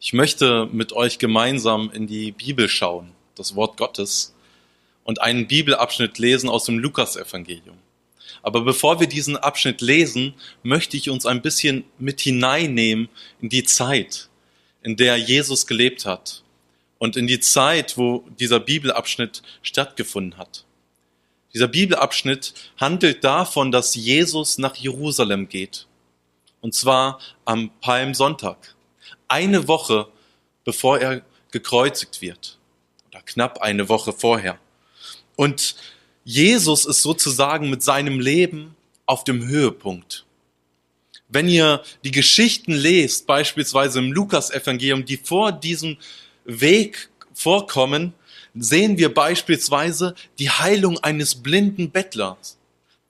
Ich möchte mit euch gemeinsam in die Bibel schauen, das Wort Gottes, und einen Bibelabschnitt lesen aus dem Lukasevangelium. Aber bevor wir diesen Abschnitt lesen, möchte ich uns ein bisschen mit hineinnehmen in die Zeit, in der Jesus gelebt hat und in die Zeit, wo dieser Bibelabschnitt stattgefunden hat. Dieser Bibelabschnitt handelt davon, dass Jesus nach Jerusalem geht. Und zwar am Palmsonntag eine Woche bevor er gekreuzigt wird. Oder knapp eine Woche vorher. Und Jesus ist sozusagen mit seinem Leben auf dem Höhepunkt. Wenn ihr die Geschichten lest, beispielsweise im Lukas-Evangelium, die vor diesem Weg vorkommen, sehen wir beispielsweise die Heilung eines blinden Bettlers,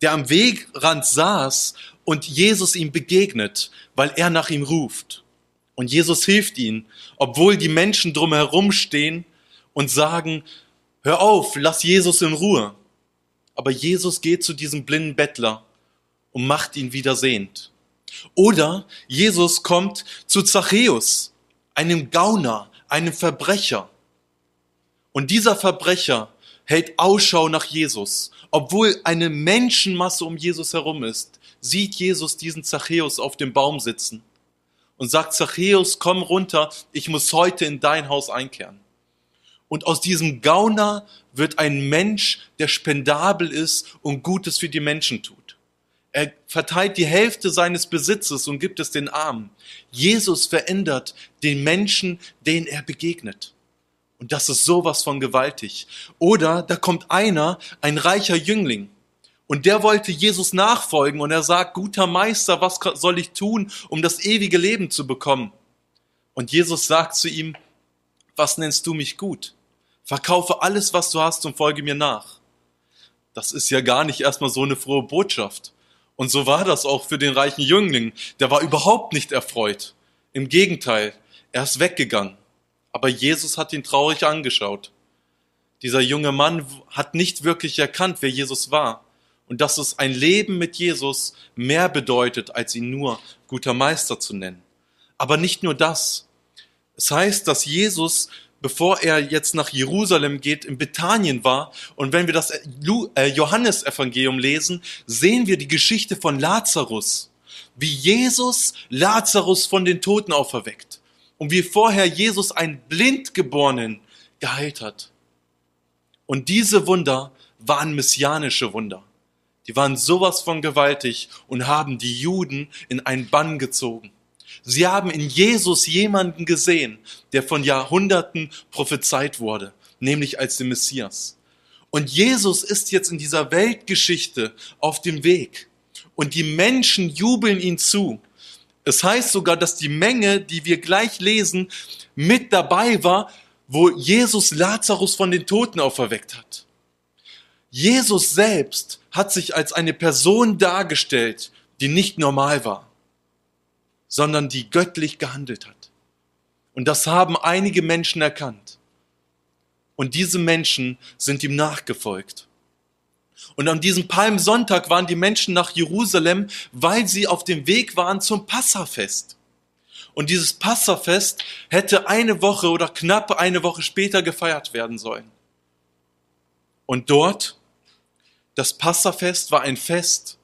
der am Wegrand saß und Jesus ihm begegnet, weil er nach ihm ruft. Und Jesus hilft ihnen, obwohl die Menschen drumherum stehen und sagen, hör auf, lass Jesus in Ruhe. Aber Jesus geht zu diesem blinden Bettler und macht ihn wieder sehend. Oder Jesus kommt zu Zachäus, einem Gauner, einem Verbrecher. Und dieser Verbrecher hält Ausschau nach Jesus. Obwohl eine Menschenmasse um Jesus herum ist, sieht Jesus diesen Zachäus auf dem Baum sitzen und sagt, Zachäus, komm runter, ich muss heute in dein Haus einkehren. Und aus diesem Gauner wird ein Mensch, der spendabel ist und Gutes für die Menschen tut. Er verteilt die Hälfte seines Besitzes und gibt es den Armen. Jesus verändert den Menschen, denen er begegnet. Und das ist sowas von gewaltig. Oder da kommt einer, ein reicher Jüngling, und der wollte Jesus nachfolgen und er sagt, guter Meister, was soll ich tun, um das ewige Leben zu bekommen? Und Jesus sagt zu ihm, was nennst du mich gut? Verkaufe alles, was du hast und folge mir nach. Das ist ja gar nicht erstmal so eine frohe Botschaft. Und so war das auch für den reichen Jüngling. Der war überhaupt nicht erfreut. Im Gegenteil, er ist weggegangen. Aber Jesus hat ihn traurig angeschaut. Dieser junge Mann hat nicht wirklich erkannt, wer Jesus war und dass es ein Leben mit Jesus mehr bedeutet, als ihn nur guter Meister zu nennen. Aber nicht nur das. Es heißt, dass Jesus, bevor er jetzt nach Jerusalem geht, in Bethanien war. Und wenn wir das äh, Johannesevangelium lesen, sehen wir die Geschichte von Lazarus. Wie Jesus Lazarus von den Toten auferweckt. Und wie vorher Jesus einen Blindgeborenen geheilt hat. Und diese Wunder waren messianische Wunder. Die waren sowas von gewaltig und haben die Juden in einen Bann gezogen. Sie haben in Jesus jemanden gesehen, der von Jahrhunderten prophezeit wurde, nämlich als den Messias. Und Jesus ist jetzt in dieser Weltgeschichte auf dem Weg. Und die Menschen jubeln ihn zu. Es heißt sogar, dass die Menge, die wir gleich lesen, mit dabei war, wo Jesus Lazarus von den Toten auferweckt hat. Jesus selbst hat sich als eine Person dargestellt, die nicht normal war, sondern die göttlich gehandelt hat. Und das haben einige Menschen erkannt. Und diese Menschen sind ihm nachgefolgt. Und an diesem Palmsonntag waren die Menschen nach Jerusalem, weil sie auf dem Weg waren zum Passafest. Und dieses Passafest hätte eine Woche oder knapp eine Woche später gefeiert werden sollen. Und dort das Passafest war ein Fest,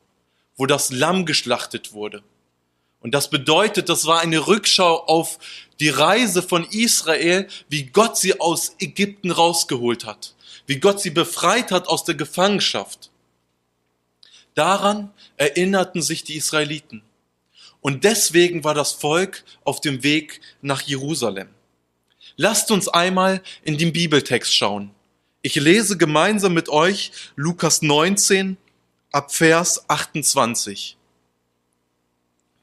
wo das Lamm geschlachtet wurde. Und das bedeutet, das war eine Rückschau auf die Reise von Israel, wie Gott sie aus Ägypten rausgeholt hat, wie Gott sie befreit hat aus der Gefangenschaft. Daran erinnerten sich die Israeliten. Und deswegen war das Volk auf dem Weg nach Jerusalem. Lasst uns einmal in den Bibeltext schauen. Ich lese gemeinsam mit euch Lukas 19 ab Vers 28.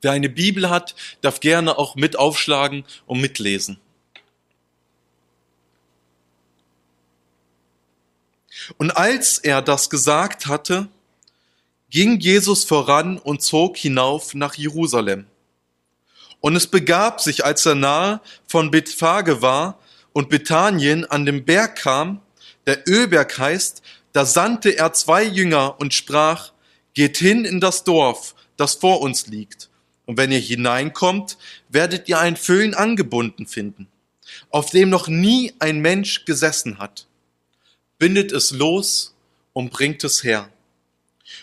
Wer eine Bibel hat, darf gerne auch mit aufschlagen und mitlesen. Und als er das gesagt hatte, ging Jesus voran und zog hinauf nach Jerusalem. Und es begab sich, als er nahe von Bethphage war und Bethanien an dem Berg kam, der Ölberg heißt, da sandte er zwei Jünger und sprach, geht hin in das Dorf, das vor uns liegt, Und wenn ihr hineinkommt, werdet ihr ein Füllen angebunden finden, auf dem noch nie ein Mensch gesessen hat. Bindet es los und bringt es her.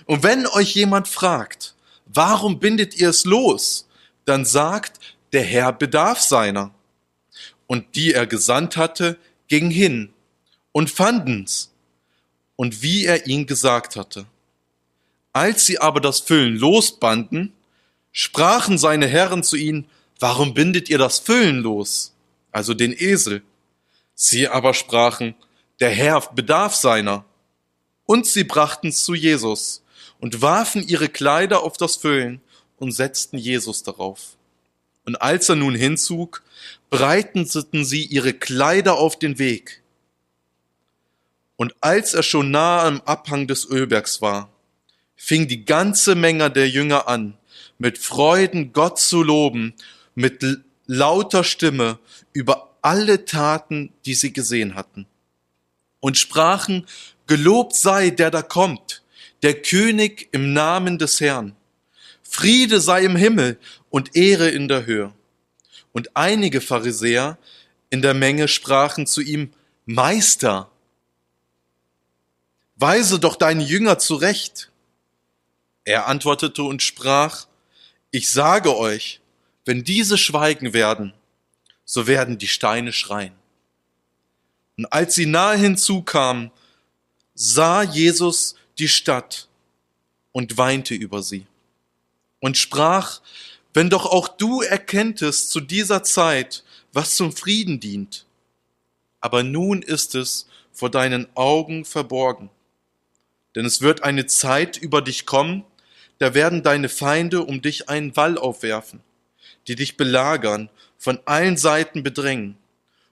Und wenn euch jemand fragt, warum bindet ihr es los? Dann sagt, der Herr bedarf seiner. Und die er gesandt hatte, ging hin und fanden's. Und wie er ihn gesagt hatte. Als sie aber das Füllen losbanden, sprachen seine Herren zu ihnen, warum bindet ihr das Füllen los? Also den Esel. Sie aber sprachen, der Herr bedarf seiner. Und sie brachten's zu Jesus und warfen ihre Kleider auf das Füllen und setzten Jesus darauf. Und als er nun hinzug, breiteten sie ihre Kleider auf den Weg. Und als er schon nahe am Abhang des Ölbergs war, fing die ganze Menge der Jünger an, mit Freuden Gott zu loben, mit lauter Stimme über alle Taten, die sie gesehen hatten. Und sprachen, Gelobt sei der da kommt, der König im Namen des Herrn. Friede sei im Himmel und Ehre in der Höhe. Und einige Pharisäer in der Menge sprachen zu ihm, Meister, weise doch deine Jünger zurecht. Er antwortete und sprach, ich sage euch, wenn diese schweigen werden, so werden die Steine schreien. Und als sie nahe hinzukamen, sah Jesus die Stadt und weinte über sie und sprach, wenn doch auch du erkenntest zu dieser Zeit, was zum Frieden dient. Aber nun ist es vor deinen Augen verborgen. Denn es wird eine Zeit über dich kommen, da werden deine Feinde um dich einen Wall aufwerfen, die dich belagern, von allen Seiten bedrängen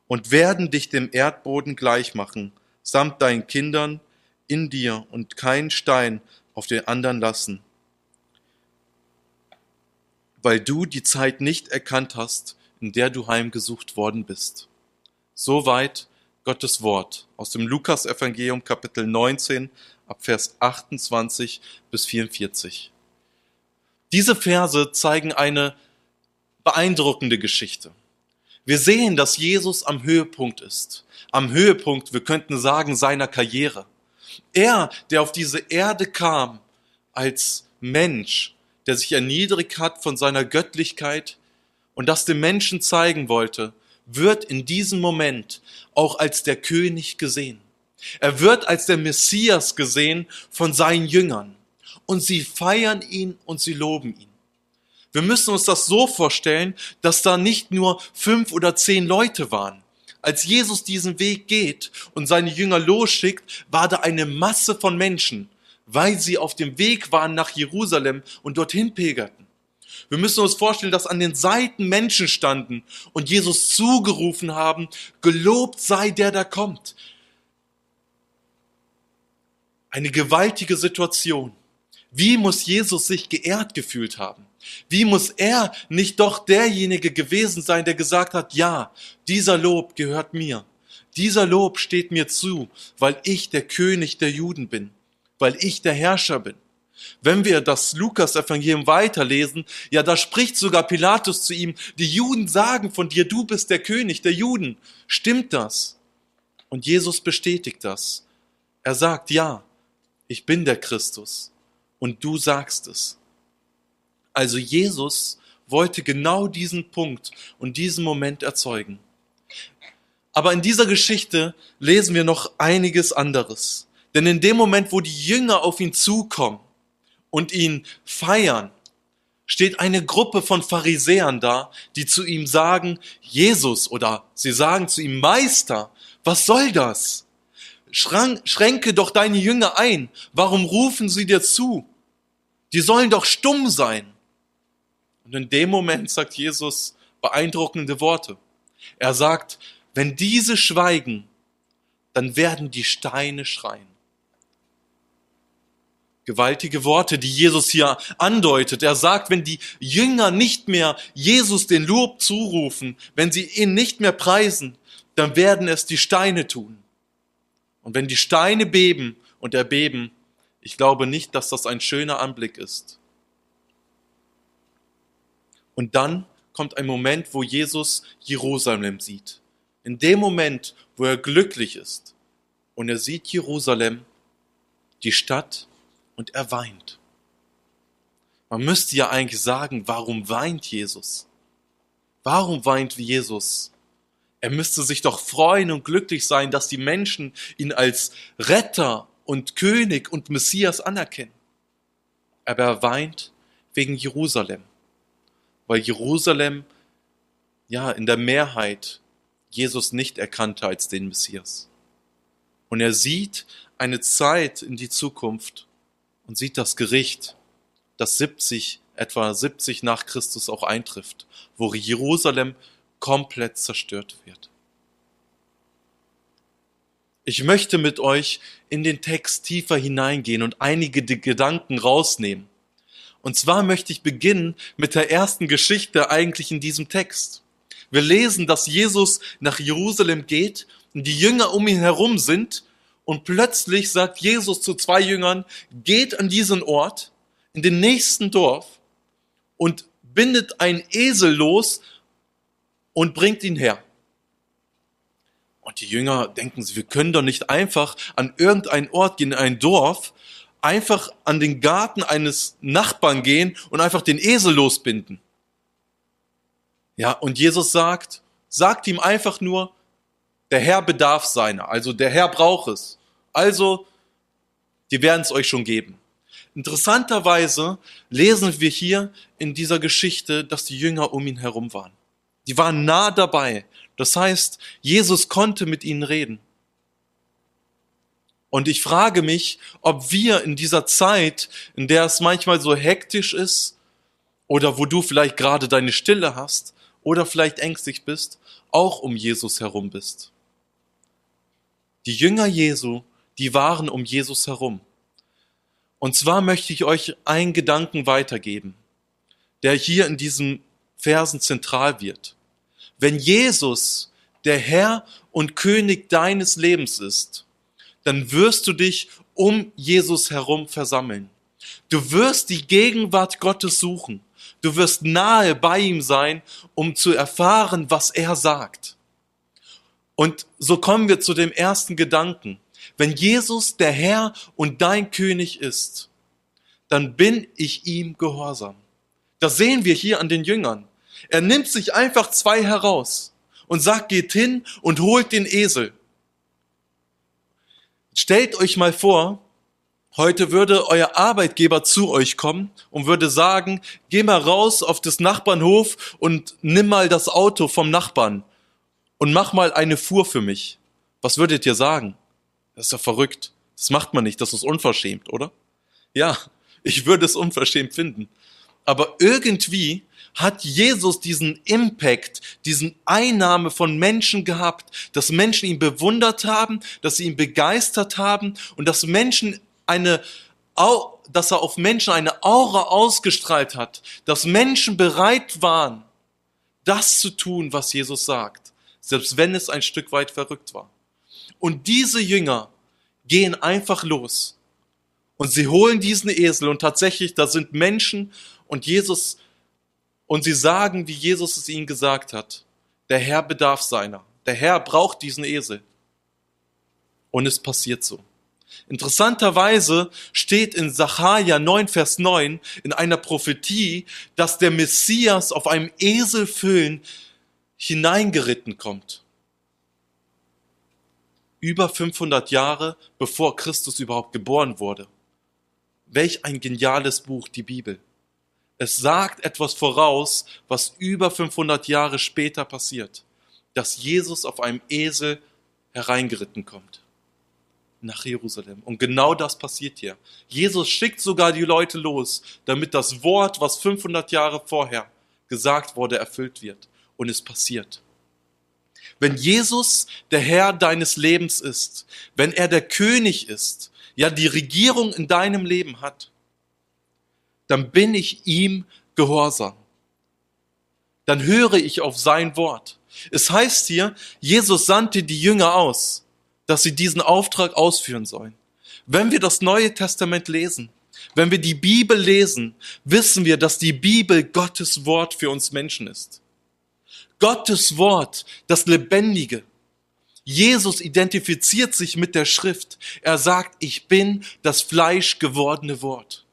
und werden dich dem Erdboden gleich machen, samt deinen Kindern in dir und keinen Stein auf den anderen lassen. Weil du die Zeit nicht erkannt hast, in der du heimgesucht worden bist. Soweit Gottes Wort aus dem Lukas-Evangelium Kapitel 19 ab Vers 28 bis 44. Diese Verse zeigen eine beeindruckende Geschichte. Wir sehen, dass Jesus am Höhepunkt ist. Am Höhepunkt, wir könnten sagen, seiner Karriere. Er, der auf diese Erde kam als Mensch, der sich erniedrigt hat von seiner Göttlichkeit und das dem Menschen zeigen wollte, wird in diesem Moment auch als der König gesehen. Er wird als der Messias gesehen von seinen Jüngern. Und sie feiern ihn und sie loben ihn. Wir müssen uns das so vorstellen, dass da nicht nur fünf oder zehn Leute waren, als Jesus diesen Weg geht und seine Jünger losschickt, war da eine Masse von Menschen, weil sie auf dem Weg waren nach Jerusalem und dorthin pilgerten. Wir müssen uns vorstellen, dass an den Seiten Menschen standen und Jesus zugerufen haben, gelobt sei der, der kommt. Eine gewaltige Situation. Wie muss Jesus sich geehrt gefühlt haben? Wie muss er nicht doch derjenige gewesen sein, der gesagt hat, ja, dieser Lob gehört mir. Dieser Lob steht mir zu, weil ich der König der Juden bin, weil ich der Herrscher bin. Wenn wir das Lukas-Evangelium weiterlesen, ja, da spricht sogar Pilatus zu ihm, die Juden sagen von dir, du bist der König der Juden. Stimmt das? Und Jesus bestätigt das. Er sagt, ja, ich bin der Christus und du sagst es. Also Jesus wollte genau diesen Punkt und diesen Moment erzeugen. Aber in dieser Geschichte lesen wir noch einiges anderes. Denn in dem Moment, wo die Jünger auf ihn zukommen und ihn feiern, steht eine Gruppe von Pharisäern da, die zu ihm sagen, Jesus oder sie sagen zu ihm, Meister, was soll das? Schränke doch deine Jünger ein. Warum rufen sie dir zu? Die sollen doch stumm sein. Und in dem Moment sagt Jesus beeindruckende Worte. Er sagt, wenn diese schweigen, dann werden die Steine schreien. Gewaltige Worte, die Jesus hier andeutet. Er sagt, wenn die Jünger nicht mehr Jesus den Lob zurufen, wenn sie ihn nicht mehr preisen, dann werden es die Steine tun. Und wenn die Steine beben und erbeben, ich glaube nicht, dass das ein schöner Anblick ist. Und dann kommt ein Moment, wo Jesus Jerusalem sieht. In dem Moment, wo er glücklich ist und er sieht Jerusalem, die Stadt, und er weint. Man müsste ja eigentlich sagen, warum weint Jesus? Warum weint Jesus? Er müsste sich doch freuen und glücklich sein, dass die Menschen ihn als Retter und König und Messias anerkennen. Aber er weint wegen Jerusalem, weil Jerusalem ja in der Mehrheit Jesus nicht erkannte als den Messias. Und er sieht eine Zeit in die Zukunft und sieht das Gericht, das 70, etwa 70 nach Christus auch eintrifft, wo Jerusalem komplett zerstört wird. Ich möchte mit euch in den Text tiefer hineingehen und einige Gedanken rausnehmen. Und zwar möchte ich beginnen mit der ersten Geschichte eigentlich in diesem Text. Wir lesen, dass Jesus nach Jerusalem geht und die Jünger um ihn herum sind und plötzlich sagt Jesus zu zwei Jüngern, geht an diesen Ort, in den nächsten Dorf und bindet einen Esel los und bringt ihn her. Und die Jünger denken, wir können doch nicht einfach an irgendeinen Ort gehen, in ein Dorf, einfach an den Garten eines Nachbarn gehen und einfach den Esel losbinden. Ja, und Jesus sagt, sagt ihm einfach nur, der Herr bedarf seiner, also der Herr braucht es. Also, die werden es euch schon geben. Interessanterweise lesen wir hier in dieser Geschichte, dass die Jünger um ihn herum waren. Die waren nah dabei. Das heißt, Jesus konnte mit ihnen reden. Und ich frage mich, ob wir in dieser Zeit, in der es manchmal so hektisch ist, oder wo du vielleicht gerade deine Stille hast, oder vielleicht ängstlich bist, auch um Jesus herum bist. Die Jünger Jesu, die waren um Jesus herum. Und zwar möchte ich euch einen Gedanken weitergeben, der hier in diesen Versen zentral wird. Wenn Jesus der Herr und König deines Lebens ist, dann wirst du dich um Jesus herum versammeln. Du wirst die Gegenwart Gottes suchen. Du wirst nahe bei ihm sein, um zu erfahren, was er sagt. Und so kommen wir zu dem ersten Gedanken. Wenn Jesus der Herr und dein König ist, dann bin ich ihm gehorsam. Das sehen wir hier an den Jüngern. Er nimmt sich einfach zwei heraus und sagt, geht hin und holt den Esel. Stellt euch mal vor, heute würde euer Arbeitgeber zu euch kommen und würde sagen, geh mal raus auf das Nachbarnhof und nimm mal das Auto vom Nachbarn und mach mal eine Fuhr für mich. Was würdet ihr sagen? Das ist ja verrückt. Das macht man nicht, das ist unverschämt, oder? Ja, ich würde es unverschämt finden. Aber irgendwie hat Jesus diesen Impact, diesen Einnahme von Menschen gehabt, dass Menschen ihn bewundert haben, dass sie ihn begeistert haben und dass Menschen eine, dass er auf Menschen eine Aura ausgestrahlt hat, dass Menschen bereit waren, das zu tun, was Jesus sagt, selbst wenn es ein Stück weit verrückt war. Und diese Jünger gehen einfach los und sie holen diesen Esel und tatsächlich, da sind Menschen und Jesus und sie sagen, wie Jesus es ihnen gesagt hat, der Herr bedarf seiner. Der Herr braucht diesen Esel. Und es passiert so. Interessanterweise steht in Sacharja 9, Vers 9 in einer Prophetie, dass der Messias auf einem Eselfüllen hineingeritten kommt. Über 500 Jahre bevor Christus überhaupt geboren wurde. Welch ein geniales Buch, die Bibel. Es sagt etwas voraus, was über 500 Jahre später passiert, dass Jesus auf einem Esel hereingeritten kommt nach Jerusalem. Und genau das passiert hier. Jesus schickt sogar die Leute los, damit das Wort, was 500 Jahre vorher gesagt wurde, erfüllt wird. Und es passiert. Wenn Jesus der Herr deines Lebens ist, wenn er der König ist, ja die Regierung in deinem Leben hat, dann bin ich ihm gehorsam. Dann höre ich auf sein Wort. Es heißt hier, Jesus sandte die Jünger aus, dass sie diesen Auftrag ausführen sollen. Wenn wir das Neue Testament lesen, Wenn wir die Bibel lesen, wissen wir, dass die Bibel Gottes Wort für uns Menschen ist. Gottes Wort, das Lebendige. Jesus identifiziert sich mit der Schrift. Er sagt, ich bin das Fleisch gewordene Wort.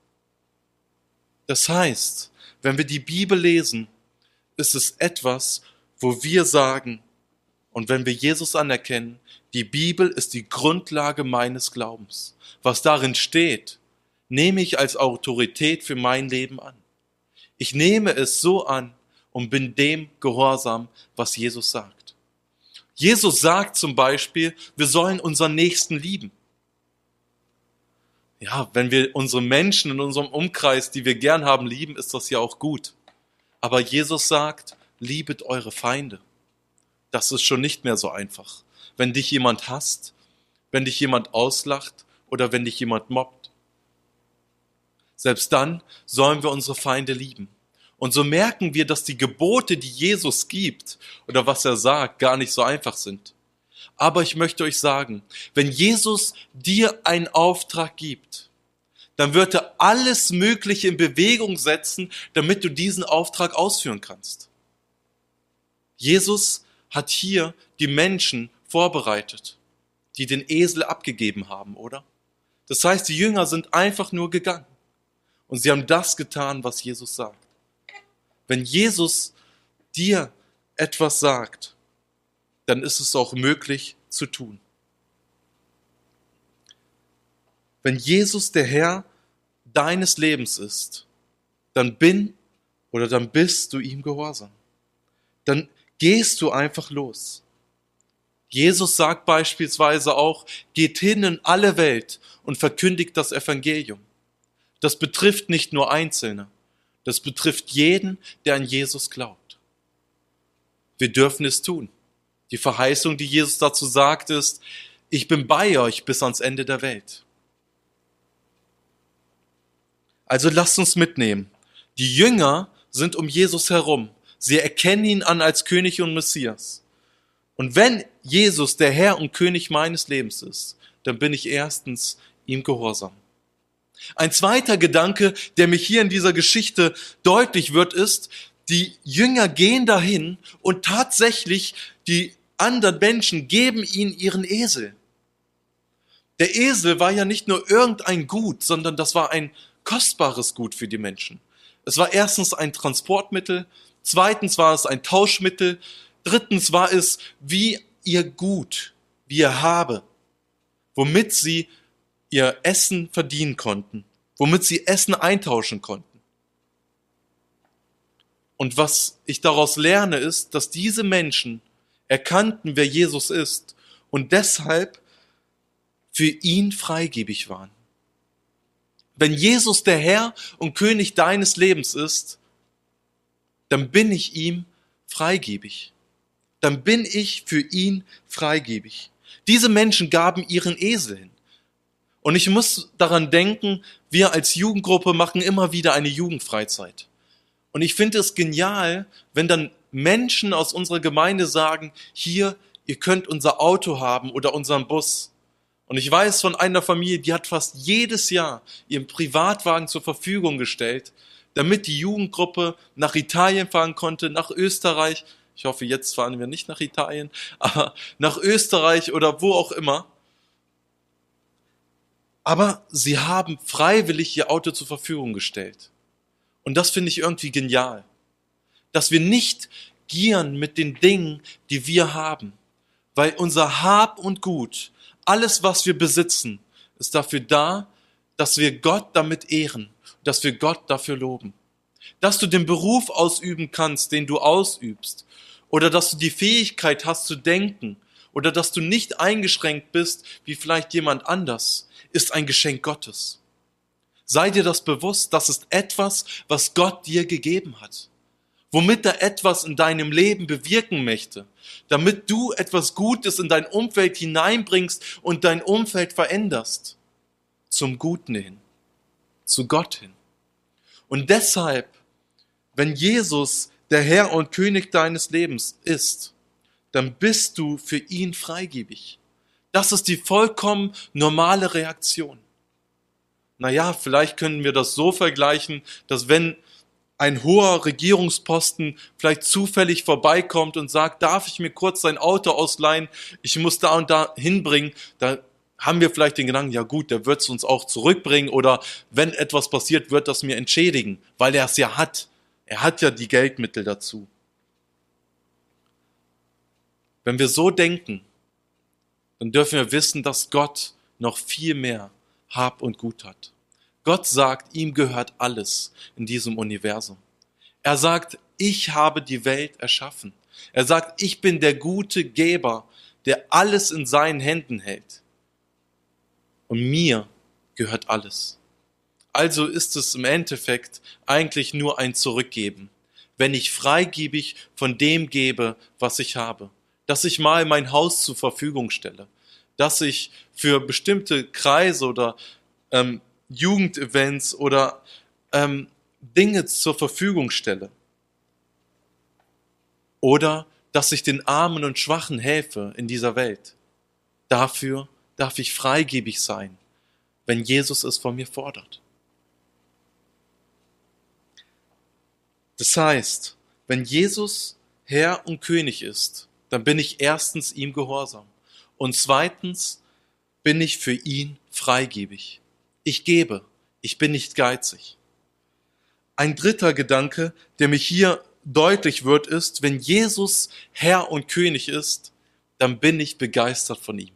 Das heißt, wenn wir die Bibel lesen, ist es etwas, wo wir sagen, und wenn wir Jesus anerkennen, die Bibel ist die Grundlage meines Glaubens. Was darin steht, nehme ich als Autorität für mein Leben an. Ich nehme es so an und bin dem gehorsam, was Jesus sagt. Jesus sagt zum Beispiel, wir sollen unseren Nächsten lieben. Ja, wenn wir unsere Menschen in unserem Umkreis, die wir gern haben, lieben, ist das ja auch gut. Aber Jesus sagt, liebet eure Feinde. Das ist schon nicht mehr so einfach. Wenn dich jemand hasst, wenn dich jemand auslacht oder wenn dich jemand mobbt. Selbst dann sollen wir unsere Feinde lieben. Und so merken wir, dass die Gebote, die Jesus gibt oder was er sagt, gar nicht so einfach sind. Aber ich möchte euch sagen, wenn Jesus dir einen Auftrag gibt, dann wird er alles Mögliche in Bewegung setzen, damit du diesen Auftrag ausführen kannst. Jesus hat hier die Menschen vorbereitet, die den Esel abgegeben haben, oder? Das heißt, die Jünger sind einfach nur gegangen und sie haben das getan, was Jesus sagt. Wenn Jesus dir etwas sagt, dann ist es auch möglich zu tun. Wenn Jesus der Herr deines Lebens ist, dann bin oder dann bist du ihm gehorsam. Dann gehst du einfach los. Jesus sagt beispielsweise auch, geht hin in alle Welt und verkündigt das Evangelium. Das betrifft nicht nur Einzelne, das betrifft jeden, der an Jesus glaubt. Wir dürfen es tun. Die Verheißung, die Jesus dazu sagt, ist, ich bin bei euch bis ans Ende der Welt. Also lasst uns mitnehmen. Die Jünger sind um Jesus herum. Sie erkennen ihn an als König und Messias. Und wenn Jesus der Herr und König meines Lebens ist, dann bin ich erstens ihm gehorsam. Ein zweiter Gedanke, der mich hier in dieser Geschichte deutlich wird, ist, die Jünger gehen dahin und tatsächlich die anderen Menschen geben ihnen ihren Esel. Der Esel war ja nicht nur irgendein Gut, sondern das war ein kostbares Gut für die Menschen. Es war erstens ein Transportmittel, zweitens war es ein Tauschmittel, drittens war es wie ihr Gut, wie ihr Habe, womit sie ihr Essen verdienen konnten, womit sie Essen eintauschen konnten. Und was ich daraus lerne, ist, dass diese Menschen erkannten, wer Jesus ist und deshalb für ihn freigebig waren. Wenn Jesus der Herr und König deines Lebens ist, dann bin ich ihm freigebig. Dann bin ich für ihn freigebig. Diese Menschen gaben ihren Esel hin. Und ich muss daran denken, wir als Jugendgruppe machen immer wieder eine Jugendfreizeit. Und ich finde es genial, wenn dann Menschen aus unserer Gemeinde sagen, hier, ihr könnt unser Auto haben oder unseren Bus. Und ich weiß von einer Familie, die hat fast jedes Jahr ihren Privatwagen zur Verfügung gestellt, damit die Jugendgruppe nach Italien fahren konnte, nach Österreich. Ich hoffe, jetzt fahren wir nicht nach Italien, aber nach Österreich oder wo auch immer. Aber sie haben freiwillig ihr Auto zur Verfügung gestellt. Und das finde ich irgendwie genial. Dass wir nicht gieren mit den Dingen, die wir haben. Weil unser Hab und Gut, alles, was wir besitzen, ist dafür da, dass wir Gott damit ehren, dass wir Gott dafür loben. Dass du den Beruf ausüben kannst, den du ausübst. Oder dass du die Fähigkeit hast zu denken. Oder dass du nicht eingeschränkt bist, wie vielleicht jemand anders ist ein Geschenk Gottes. Sei dir das bewusst, das ist etwas, was Gott dir gegeben hat, womit er etwas in deinem Leben bewirken möchte, damit du etwas Gutes in dein Umfeld hineinbringst und dein Umfeld veränderst, zum Guten hin, zu Gott hin. Und deshalb, wenn Jesus der Herr und König deines Lebens ist, dann bist du für ihn freigebig. Das ist die vollkommen normale Reaktion. naja, vielleicht können wir das so vergleichen, dass wenn ein hoher Regierungsposten vielleicht zufällig vorbeikommt und sagt, darf ich mir kurz sein Auto ausleihen, ich muss da und da hinbringen, da haben wir vielleicht den Gedanken, ja gut, der wird es uns auch zurückbringen oder wenn etwas passiert, wird das mir entschädigen, weil er es ja hat. Er hat ja die Geldmittel dazu. Wenn wir so denken, dann dürfen wir wissen, dass Gott noch viel mehr Hab und Gut hat. Gott sagt, ihm gehört alles in diesem Universum. Er sagt, ich habe die Welt erschaffen. Er sagt, ich bin der gute Geber, der alles in seinen Händen hält. Und mir gehört alles. Also ist es im Endeffekt eigentlich nur ein Zurückgeben, wenn ich freigebig von dem gebe, was ich habe. Dass ich mal mein Haus zur Verfügung stelle, dass ich für bestimmte Kreise oder ähm, Jugendevents oder ähm, Dinge zur Verfügung stelle. Oder dass ich den Armen und Schwachen helfe in dieser Welt. Dafür darf ich freigebig sein, wenn Jesus es von mir fordert. Das heißt, wenn Jesus Herr und König ist, dann bin ich erstens ihm gehorsam und zweitens bin ich für ihn freigebig. Ich gebe, ich bin nicht geizig. Ein dritter Gedanke, der mich hier deutlich wird, ist, wenn Jesus Herr und König ist, dann bin ich begeistert von ihm.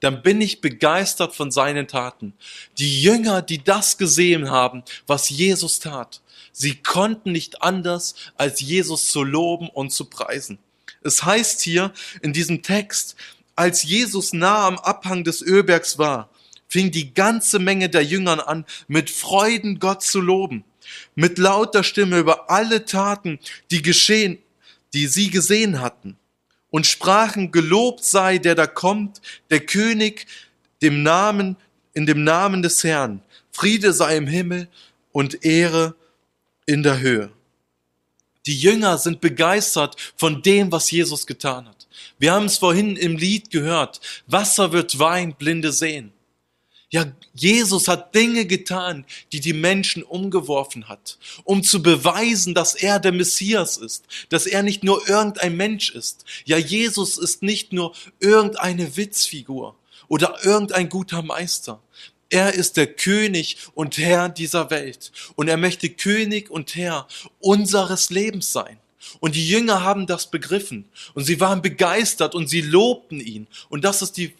Dann bin ich begeistert von seinen Taten. Die Jünger, die das gesehen haben, was Jesus tat, sie konnten nicht anders, als Jesus zu loben und zu preisen. Es heißt hier in diesem Text, als Jesus nah am Abhang des Ölbergs war, fing die ganze Menge der Jüngern an, mit Freuden Gott zu loben, mit lauter Stimme über alle Taten, die geschehen, die sie gesehen hatten, und sprachen, gelobt sei der da kommt, der König, dem Namen, in dem Namen des Herrn. Friede sei im Himmel und Ehre in der Höhe. Die Jünger sind begeistert von dem, was Jesus getan hat. Wir haben es vorhin im Lied gehört. Wasser wird Wein, Blinde sehen. Ja, Jesus hat Dinge getan, die die Menschen umgeworfen hat, um zu beweisen, dass er der Messias ist, dass er nicht nur irgendein Mensch ist. Ja, Jesus ist nicht nur irgendeine Witzfigur oder irgendein guter Meister. Er ist der König und Herr dieser Welt und er möchte König und Herr unseres Lebens sein. Und die Jünger haben das begriffen und sie waren begeistert und sie lobten ihn. Und das ist die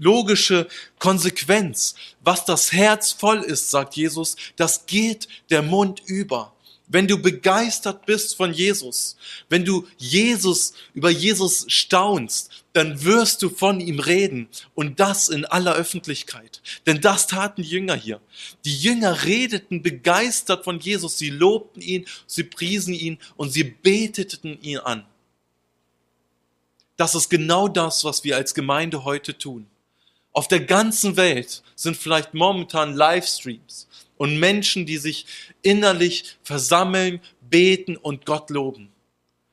logische Konsequenz. Was das Herz voll ist, sagt Jesus, das geht der Mund über. Wenn du begeistert bist von Jesus, wenn du Jesus über Jesus staunst, dann wirst du von ihm reden und das in aller Öffentlichkeit. Denn das taten die Jünger hier. Die Jünger redeten begeistert von Jesus, sie lobten ihn, sie priesen ihn und sie beteten ihn an. Das ist genau das, was wir als Gemeinde heute tun. Auf der ganzen Welt sind vielleicht momentan Livestreams und Menschen, die sich innerlich versammeln, beten und Gott loben.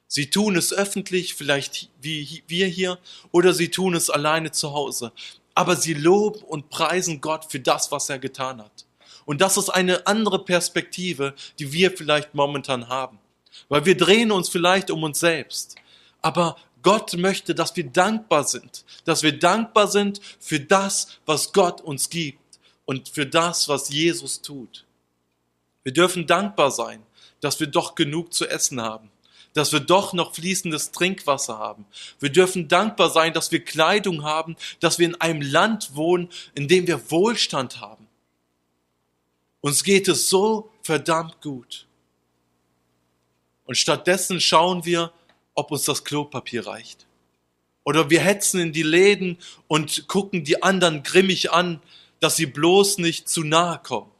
Sie tun es öffentlich, vielleicht wie wir hier, oder sie tun es alleine zu Hause. Aber sie loben und preisen Gott für das, was er getan hat. Und das ist eine andere Perspektive, die wir vielleicht momentan haben. Weil wir drehen uns vielleicht um uns selbst. Aber Gott möchte, dass wir dankbar sind, dass wir dankbar sind für das, was Gott uns gibt und für das, was Jesus tut. Wir dürfen dankbar sein, dass wir doch genug zu essen haben, dass wir doch noch fließendes Trinkwasser haben. Wir dürfen dankbar sein, dass wir Kleidung haben, dass wir in einem Land wohnen, in dem wir Wohlstand haben. Uns geht es so verdammt gut. Und stattdessen schauen wir, ob uns das Klopapier reicht. Oder wir hetzen in die Läden und gucken die anderen grimmig an, dass sie bloß nicht zu nahe kommen.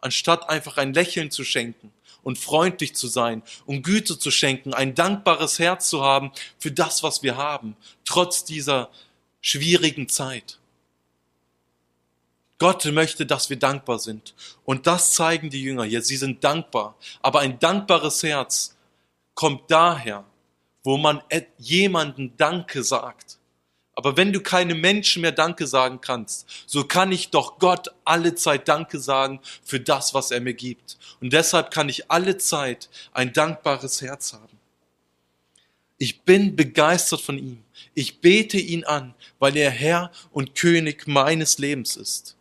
Anstatt einfach ein Lächeln zu schenken und freundlich zu sein und Güte zu schenken, ein dankbares Herz zu haben für das, was wir haben, trotz dieser schwierigen Zeit. Gott möchte, dass wir dankbar sind. Und das zeigen die Jünger hier. Sie sind dankbar. Aber ein dankbares Herz kommt daher, wo man jemanden Danke sagt. Aber wenn du keine Menschen mehr Danke sagen kannst, so kann ich doch Gott alle Zeit Danke sagen für das, was er mir gibt. Und deshalb kann ich alle Zeit ein dankbares Herz haben. Ich bin begeistert von ihm. Ich bete ihn an, weil er Herr und König meines Lebens ist.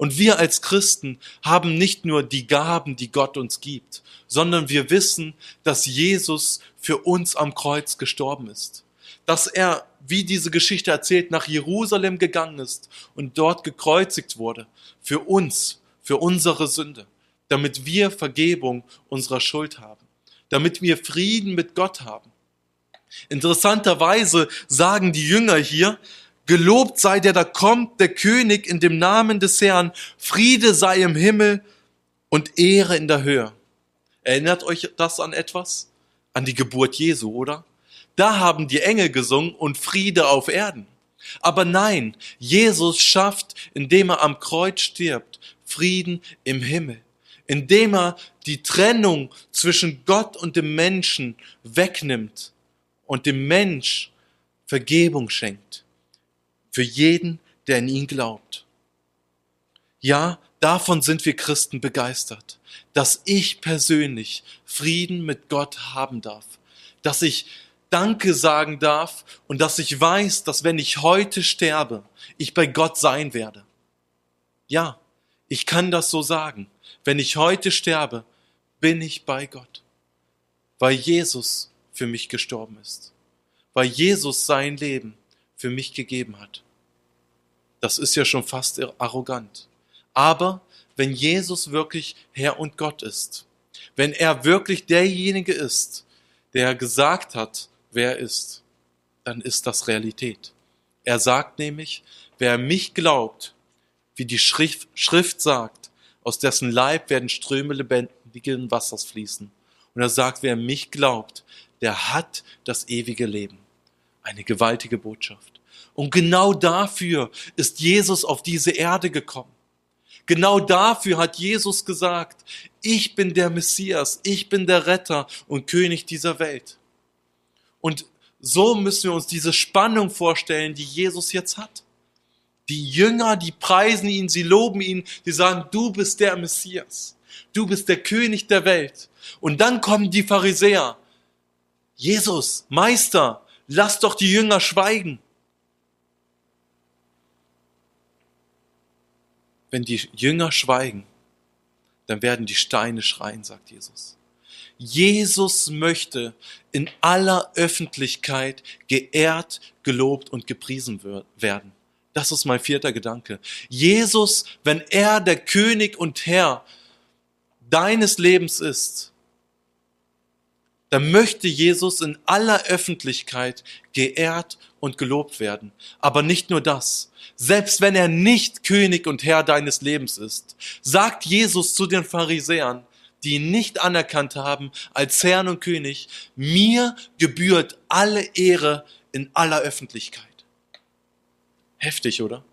Und wir als Christen haben nicht nur die Gaben, die Gott uns gibt, sondern wir wissen, dass Jesus für uns am Kreuz gestorben ist. Dass er, wie diese Geschichte erzählt, nach Jerusalem gegangen ist und dort gekreuzigt wurde. Für uns, für unsere Sünde. Damit wir Vergebung unserer Schuld haben. Damit wir Frieden mit Gott haben. Interessanterweise sagen die Jünger hier, Gelobt sei der, da kommt, der König in dem Namen des Herrn, Friede sei im Himmel und Ehre in der Höhe. Erinnert euch das an etwas? An die Geburt Jesu, oder? Da haben die Engel gesungen und Friede auf Erden. Aber nein, Jesus schafft, indem er am Kreuz stirbt, Frieden im Himmel, indem er die Trennung zwischen Gott und dem Menschen wegnimmt und dem Mensch Vergebung schenkt. Für jeden, der in ihn glaubt. Ja, davon sind wir Christen begeistert, dass ich persönlich Frieden mit Gott haben darf, dass ich Danke sagen darf und dass ich weiß, dass wenn ich heute sterbe, ich bei Gott sein werde. Ja, ich kann das so sagen. Wenn ich heute sterbe, bin ich bei Gott, weil Jesus für mich gestorben ist, weil Jesus sein Leben für mich gegeben hat. Das ist ja schon fast arrogant. Aber wenn Jesus wirklich Herr und Gott ist, wenn er wirklich derjenige ist, der gesagt hat, wer er ist, dann ist das Realität. Er sagt nämlich, wer mich glaubt, wie die Schrift, Schrift sagt, aus dessen Leib werden Ströme lebendigen Wassers fließen. Und er sagt, wer mich glaubt, der hat das ewige Leben. Eine gewaltige Botschaft. Und genau dafür ist Jesus auf diese Erde gekommen. Genau dafür hat Jesus gesagt, ich bin der Messias, ich bin der Retter und König dieser Welt. Und so müssen wir uns diese Spannung vorstellen, die Jesus jetzt hat. Die Jünger, die preisen ihn, sie loben ihn, die sagen, du bist der Messias, du bist der König der Welt. Und dann kommen die Pharisäer. Jesus, Meister, lass doch die Jünger schweigen. Wenn die Jünger schweigen, dann werden die Steine schreien, sagt Jesus. Jesus möchte in aller Öffentlichkeit geehrt, gelobt und gepriesen werden. Das ist mein vierter Gedanke. Jesus, wenn er der König und Herr deines Lebens ist, dann möchte Jesus in aller Öffentlichkeit geehrt und gelobt werden. Aber nicht nur das. Selbst wenn er nicht König und Herr deines Lebens ist, sagt Jesus zu den Pharisäern, die ihn nicht anerkannt haben als Herrn und König, mir gebührt alle Ehre in aller Öffentlichkeit. Heftig, oder?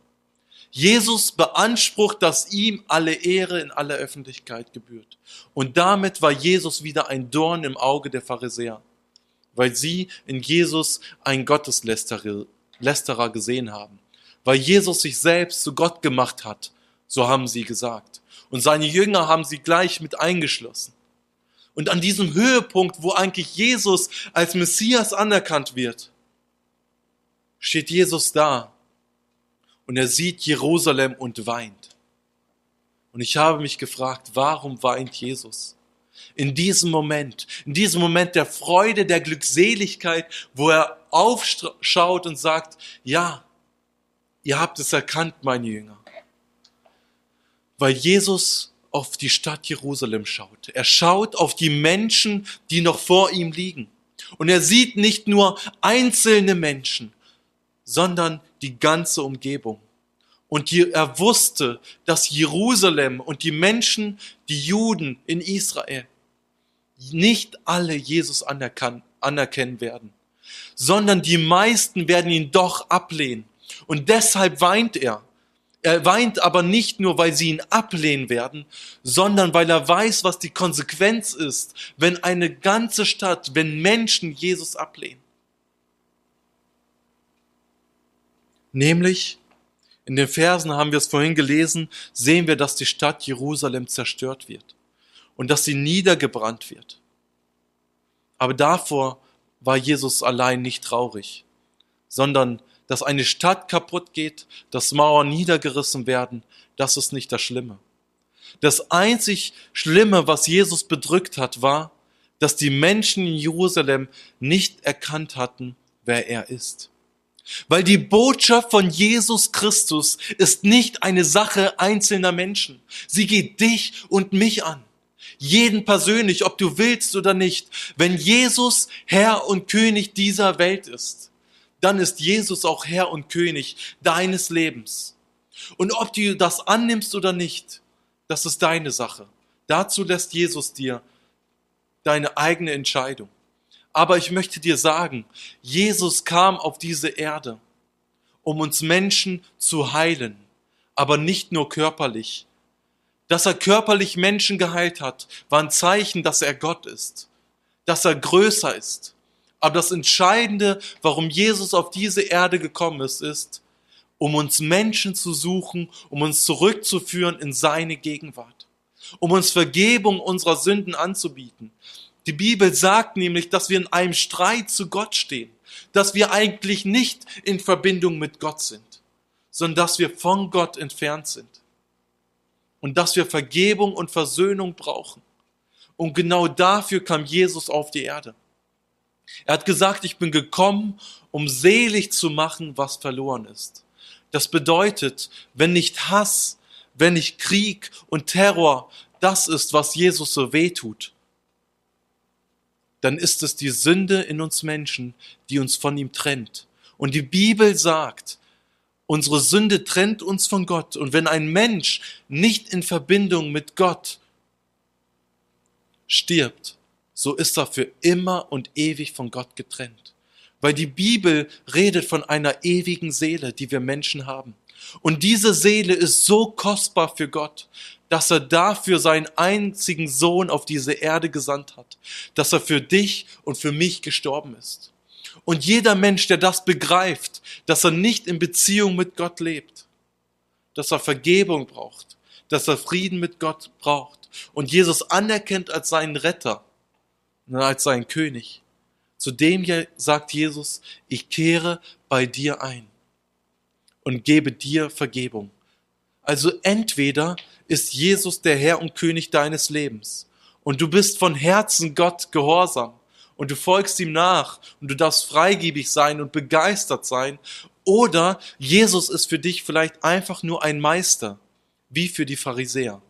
Jesus beansprucht, dass ihm alle Ehre in aller Öffentlichkeit gebührt. Und damit war Jesus wieder ein Dorn im Auge der Pharisäer, weil sie in Jesus einen Gotteslästerer gesehen haben, weil Jesus sich selbst zu Gott gemacht hat, so haben sie gesagt. Und seine Jünger haben sie gleich mit eingeschlossen. Und an diesem Höhepunkt, wo eigentlich Jesus als Messias anerkannt wird, steht Jesus da und er sieht Jerusalem und weint. Und ich habe mich gefragt, warum weint Jesus? In diesem Moment, in diesem Moment der Freude, der Glückseligkeit, wo er aufschaut und sagt, ja, ihr habt es erkannt, meine Jünger weil Jesus auf die Stadt Jerusalem schaut. Er schaut auf die Menschen, die noch vor ihm liegen. Und er sieht nicht nur einzelne Menschen, sondern die ganze Umgebung. Und er wusste, dass Jerusalem und die Menschen, die Juden in Israel, nicht alle Jesus anerkennen werden, sondern die meisten werden ihn doch ablehnen. Und deshalb weint er. Er weint aber nicht nur, weil sie ihn ablehnen werden, sondern weil er weiß, was die Konsequenz ist, wenn eine ganze Stadt, wenn Menschen Jesus ablehnen. Nämlich, in den Versen haben wir es vorhin gelesen, sehen wir, dass die Stadt Jerusalem zerstört wird und dass sie niedergebrannt wird. Aber davor war Jesus allein nicht traurig, sondern dass eine Stadt kaputt geht, dass Mauern niedergerissen werden, das ist nicht das Schlimme. Das einzig Schlimme, was Jesus bedrückt hat, war, dass die Menschen in Jerusalem nicht erkannt hatten, wer er ist. Weil die Botschaft von Jesus Christus ist nicht eine Sache einzelner Menschen. Sie geht dich und mich an. Jeden persönlich, ob du willst oder nicht. Wenn Jesus Herr und König dieser Welt ist, dann ist Jesus auch Herr und König deines Lebens. Und ob du das annimmst oder nicht, das ist deine Sache. Dazu lässt Jesus dir deine eigene Entscheidung. Aber ich möchte dir sagen, Jesus kam auf diese Erde, um uns Menschen zu heilen, aber nicht nur körperlich. Dass er körperlich Menschen geheilt hat, war ein Zeichen, dass er Gott ist, dass er größer ist. Aber das Entscheidende, warum Jesus auf diese Erde gekommen ist, ist, um uns Menschen zu suchen, um uns zurückzuführen in seine Gegenwart, um uns Vergebung unserer Sünden anzubieten, die Bibel sagt nämlich, dass wir in einem Streit zu Gott stehen, dass wir eigentlich nicht in Verbindung mit Gott sind, sondern dass wir von Gott entfernt sind und dass wir Vergebung und Versöhnung brauchen. Und genau dafür kam Jesus auf die Erde. Er hat gesagt, ich bin gekommen, um selig zu machen, was verloren ist. Das bedeutet, wenn nicht Hass, wenn nicht Krieg und Terror das ist, was Jesus so weh tut, dann ist es die Sünde in uns Menschen, die uns von ihm trennt. Und die Bibel sagt, unsere Sünde trennt uns von Gott. Und wenn ein Mensch nicht in Verbindung mit Gott stirbt, so ist er für immer und ewig von Gott getrennt. Weil die Bibel redet von einer ewigen Seele, die wir Menschen haben. Und diese Seele ist so kostbar für Gott, dass er dafür seinen einzigen Sohn auf diese Erde gesandt hat, dass er für dich und für mich gestorben ist. Und jeder Mensch, der das begreift, dass er nicht in Beziehung mit Gott lebt, dass er Vergebung braucht, dass er Frieden mit Gott braucht und Jesus anerkennt als seinen Retter, als seinen König, zu dem sagt Jesus, ich kehre bei dir ein und gebe dir Vergebung. Also entweder ist Jesus der Herr und König deines Lebens und du bist von Herzen Gott gehorsam und du folgst ihm nach und du darfst freigebig sein und begeistert sein oder Jesus ist für dich vielleicht einfach nur ein Meister, wie für die Pharisäer.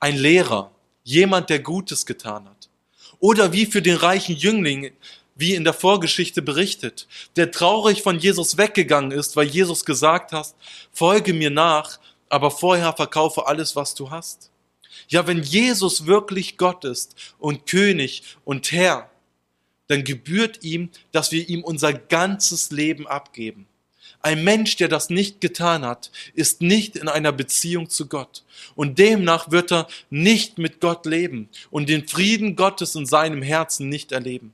Ein Lehrer, jemand, der Gutes getan hat. Oder wie für den reichen Jüngling, wie in der Vorgeschichte berichtet, der traurig von Jesus weggegangen ist, weil Jesus gesagt hat, folge mir nach, aber vorher verkaufe alles, was du hast. Ja, wenn Jesus wirklich Gott ist und König und Herr, dann gebührt ihm, dass wir ihm unser ganzes Leben abgeben. Ein Mensch, der das nicht getan hat, ist nicht in einer Beziehung zu Gott. Und demnach wird er nicht mit Gott leben und den Frieden Gottes in seinem Herzen nicht erleben.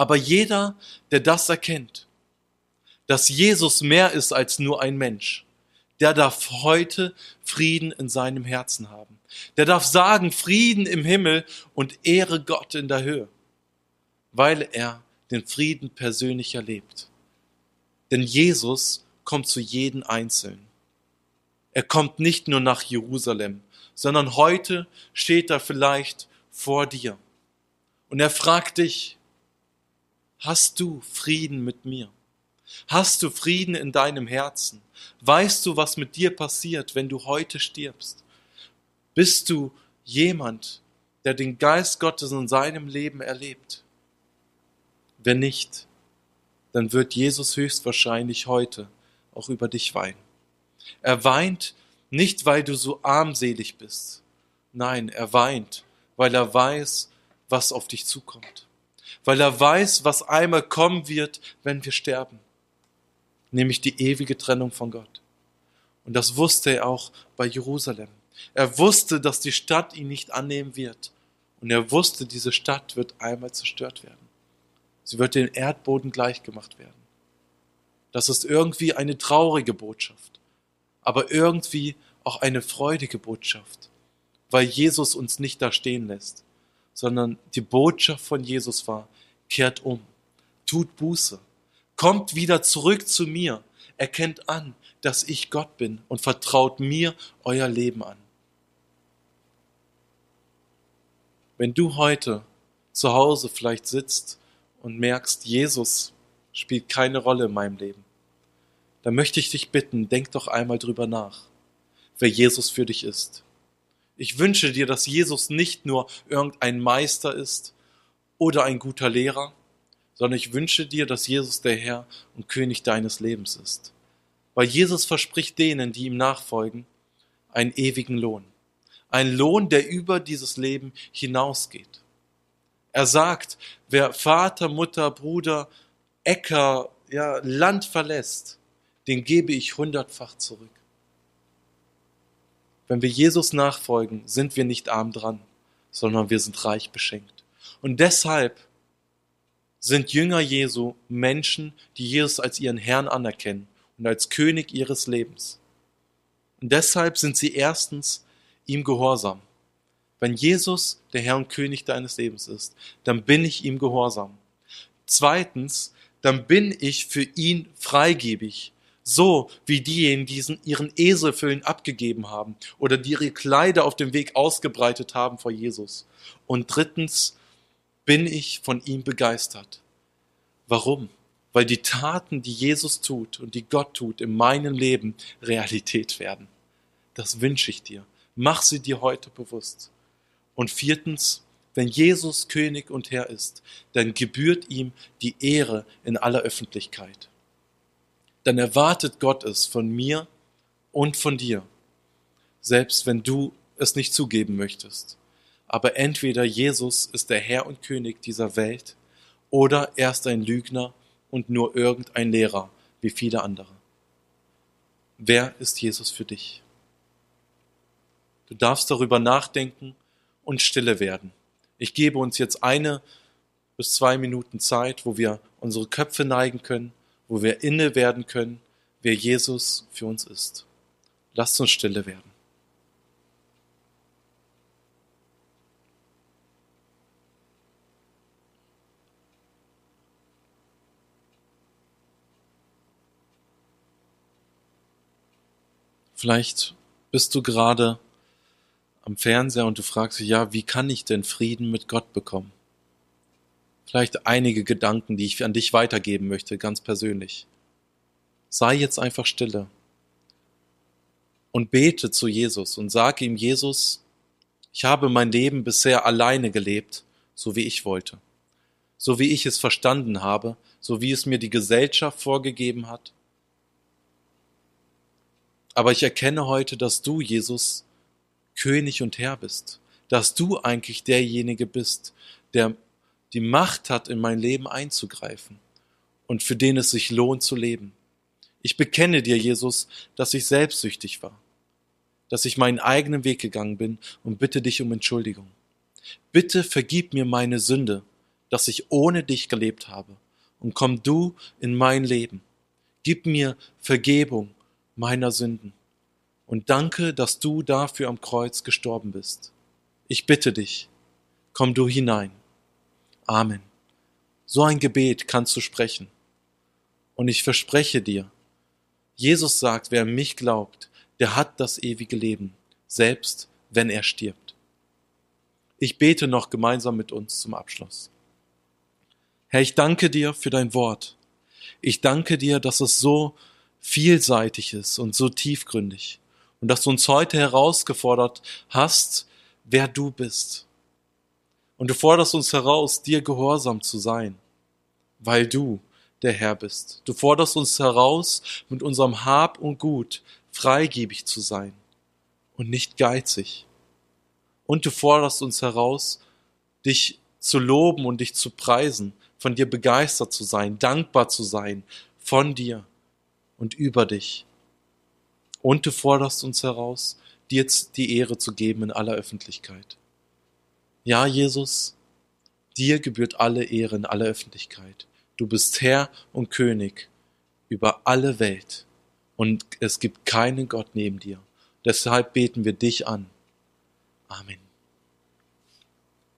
Aber jeder, der das erkennt, dass Jesus mehr ist als nur ein Mensch, der darf heute Frieden in seinem Herzen haben. Der darf sagen, Frieden im Himmel und Ehre Gott in der Höhe, weil er den Frieden persönlich erlebt. Denn Jesus kommt zu jedem Einzelnen. Er kommt nicht nur nach Jerusalem, sondern heute steht er vielleicht vor dir. Und er fragt dich, hast du Frieden mit mir? Hast du Frieden in deinem Herzen? Weißt du, was mit dir passiert, wenn du heute stirbst? Bist du jemand, der den Geist Gottes in seinem Leben erlebt? Wenn nicht, dann wird Jesus höchstwahrscheinlich heute auch über dich weinen. Er weint nicht, weil du so armselig bist. Nein, er weint, weil er weiß, was auf dich zukommt. Weil er weiß, was einmal kommen wird, wenn wir sterben nämlich die ewige Trennung von Gott. Und das wusste er auch bei Jerusalem. Er wusste, dass die Stadt ihn nicht annehmen wird. Und er wusste, diese Stadt wird einmal zerstört werden. Sie wird dem Erdboden gleichgemacht werden. Das ist irgendwie eine traurige Botschaft, aber irgendwie auch eine freudige Botschaft, weil Jesus uns nicht da stehen lässt, sondern die Botschaft von Jesus war, kehrt um, tut Buße, kommt wieder zurück zu mir, erkennt an, dass ich Gott bin und vertraut mir euer Leben an. Wenn du heute zu Hause vielleicht sitzt und merkst, Jesus spielt keine Rolle in meinem Leben, dann möchte ich dich bitten, denk doch einmal drüber nach, wer Jesus für dich ist. Ich wünsche dir, dass Jesus nicht nur irgendein Meister ist oder ein guter Lehrer, sondern ich wünsche dir, dass Jesus der Herr und König deines Lebens ist. Weil Jesus verspricht denen, die ihm nachfolgen, einen ewigen Lohn. Ein Lohn, der über dieses Leben hinausgeht. Er sagt, wer Vater, Mutter, Bruder, Äcker, ja, Land verlässt, den gebe ich hundertfach zurück. Wenn wir Jesus nachfolgen, sind wir nicht arm dran, sondern wir sind reich beschenkt. Und deshalb sind Jünger Jesu Menschen, die Jesus als ihren Herrn anerkennen und als König ihres Lebens. Und deshalb sind sie erstens ihm gehorsam. Wenn Jesus der Herr und König deines Lebens ist, dann bin ich ihm gehorsam. Zweitens, dann bin ich für ihn freigebig, so wie diejenigen, die ihren Eselfüllen abgegeben haben oder die ihre Kleider auf dem Weg ausgebreitet haben vor Jesus. Und drittens, bin ich von ihm begeistert. Warum? Weil die Taten, die Jesus tut und die Gott tut in meinem Leben Realität werden. Das wünsche ich dir. Mach sie dir heute bewusst. Und viertens, wenn Jesus König und Herr ist, dann gebührt ihm die Ehre in aller Öffentlichkeit. Dann erwartet Gott es von mir und von dir, selbst wenn du es nicht zugeben möchtest. Aber entweder Jesus ist der Herr und König dieser Welt oder er ist ein Lügner und nur irgendein Lehrer wie viele andere. Wer ist Jesus für dich? Du darfst darüber nachdenken und stille werden. Ich gebe uns jetzt eine bis zwei Minuten Zeit, wo wir unsere Köpfe neigen können, wo wir inne werden können, wer Jesus für uns ist. Lasst uns stille werden. Vielleicht bist du gerade am Fernseher und du fragst dich, ja, wie kann ich denn Frieden mit Gott bekommen? Vielleicht einige Gedanken, die ich an dich weitergeben möchte, ganz persönlich. Sei jetzt einfach stille und bete zu Jesus und sag ihm, Jesus, ich habe mein Leben bisher alleine gelebt, so wie ich wollte, so wie ich es verstanden habe, so wie es mir die Gesellschaft vorgegeben hat. Aber ich erkenne heute, dass du, Jesus, König und Herr bist, dass du eigentlich derjenige bist, der die Macht hat, in mein Leben einzugreifen und für den es sich lohnt zu leben. Ich bekenne dir, Jesus, dass ich selbstsüchtig war, dass ich meinen eigenen Weg gegangen bin und bitte dich um Entschuldigung. Bitte vergib mir meine Sünde, dass ich ohne dich gelebt habe und komm du in mein Leben. Gib mir Vergebung meiner Sünden und danke, dass du dafür am Kreuz gestorben bist. Ich bitte dich, komm du hinein. Amen. So ein Gebet kannst du sprechen. Und ich verspreche dir, Jesus sagt, wer mich glaubt, der hat das ewige Leben, selbst wenn er stirbt. Ich bete noch gemeinsam mit uns zum Abschluss. Herr, ich danke dir für dein Wort. Ich danke dir, dass es so vielseitig ist und so tiefgründig und dass du uns heute herausgefordert hast, wer du bist. Und du forderst uns heraus, dir gehorsam zu sein, weil du der Herr bist. Du forderst uns heraus, mit unserem Hab und Gut freigebig zu sein und nicht geizig. Und du forderst uns heraus, dich zu loben und dich zu preisen, von dir begeistert zu sein, dankbar zu sein, von dir und über dich. Und du forderst uns heraus, dir die Ehre zu geben in aller Öffentlichkeit. Ja, Jesus, dir gebührt alle Ehre in aller Öffentlichkeit. Du bist Herr und König über alle Welt und es gibt keinen Gott neben dir. Deshalb beten wir dich an. Amen.